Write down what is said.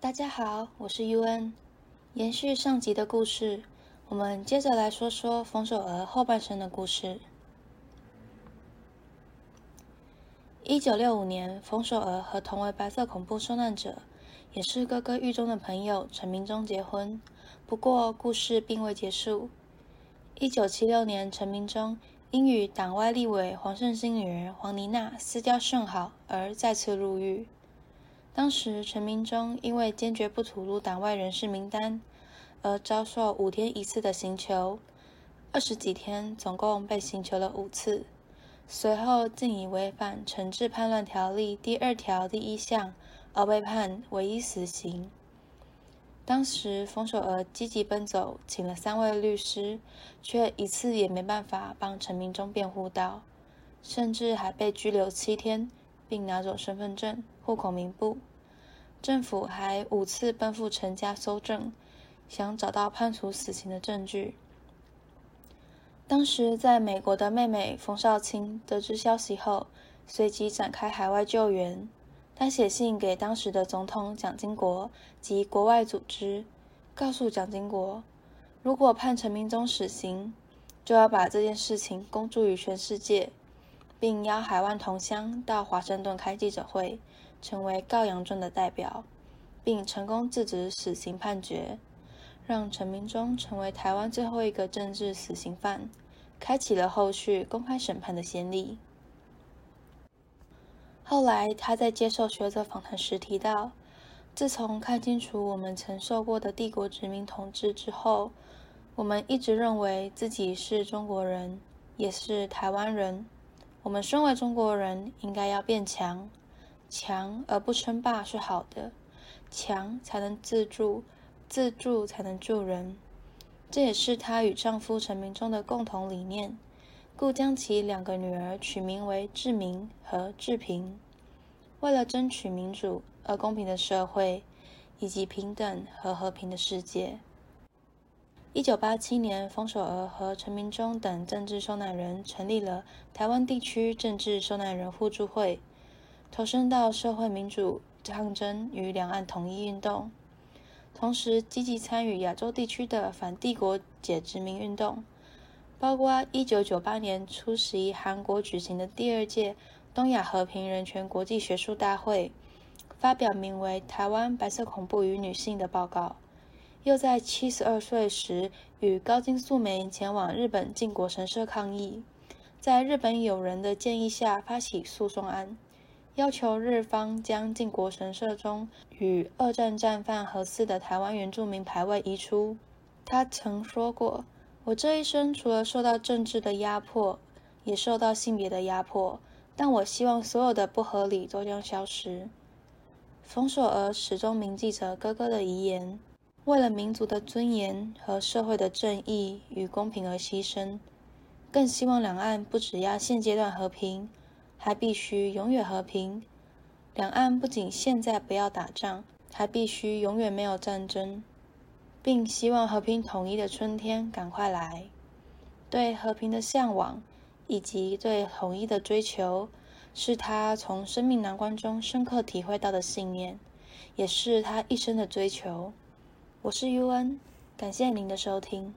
大家好，我是 UN。延续上集的故事，我们接着来说说冯守娥后半生的故事。一九六五年，冯守娥和同为白色恐怖受难者，也是哥哥狱中的朋友陈明忠结婚。不过，故事并未结束。一九七六年，陈明忠因与党外立委黄胜兴女儿黄妮娜私交甚好，而再次入狱。当时，陈明忠因为坚决不吐露党外人士名单，而遭受五天一次的刑求，二十几天，总共被刑求了五次。随后，竟以违反《惩治叛乱条例》第二条第一项，而被判唯一死刑。当时，冯守娥积极奔走，请了三位律师，却一次也没办法帮陈明忠辩护到，甚至还被拘留七天，并拿走身份证、户口名簿。政府还五次奔赴陈家搜证，想找到判处死刑的证据。当时在美国的妹妹冯少卿得知消息后，随即展开海外救援。他写信给当时的总统蒋经国及国外组织，告诉蒋经国，如果判陈明忠死刑，就要把这件事情公诸于全世界，并邀海外同乡到华盛顿开记者会，成为告杨状的代表，并成功制止死刑判决，让陈明忠成为台湾最后一个政治死刑犯，开启了后续公开审判的先例。后来，他在接受学者访谈时提到，自从看清楚我们承受过的帝国殖民统治之后，我们一直认为自己是中国人，也是台湾人。我们身为中国人，应该要变强，强而不称霸是好的，强才能自助，自助才能助人。这也是她与丈夫陈明忠的共同理念。故将其两个女儿取名为志明和志平，为了争取民主而公平的社会，以及平等和和平的世界。一九八七年，冯守娥和陈明忠等政治受难人成立了台湾地区政治受难人互助会，投身到社会民主抗争与两岸统一运动，同时积极参与亚洲地区的反帝国解殖民运动。包括一九九八年出席韩国举行的第二届东亚和平人权国际学术大会，发表名为《台湾白色恐怖与女性》的报告；又在七十二岁时与高金素梅前往日本靖国神社抗议，在日本友人的建议下发起诉讼案，要求日方将靖国神社中与二战战犯合祀的台湾原住民牌位移出。他曾说过。我这一生除了受到政治的压迫，也受到性别的压迫，但我希望所有的不合理都将消失。冯守娥始终铭记着哥哥的遗言，为了民族的尊严和社会的正义与公平而牺牲，更希望两岸不只要现阶段和平，还必须永远和平。两岸不仅现在不要打仗，还必须永远没有战争。并希望和平统一的春天赶快来。对和平的向往以及对统一的追求，是他从生命难关中深刻体会到的信念，也是他一生的追求。我是 UN，感谢您的收听。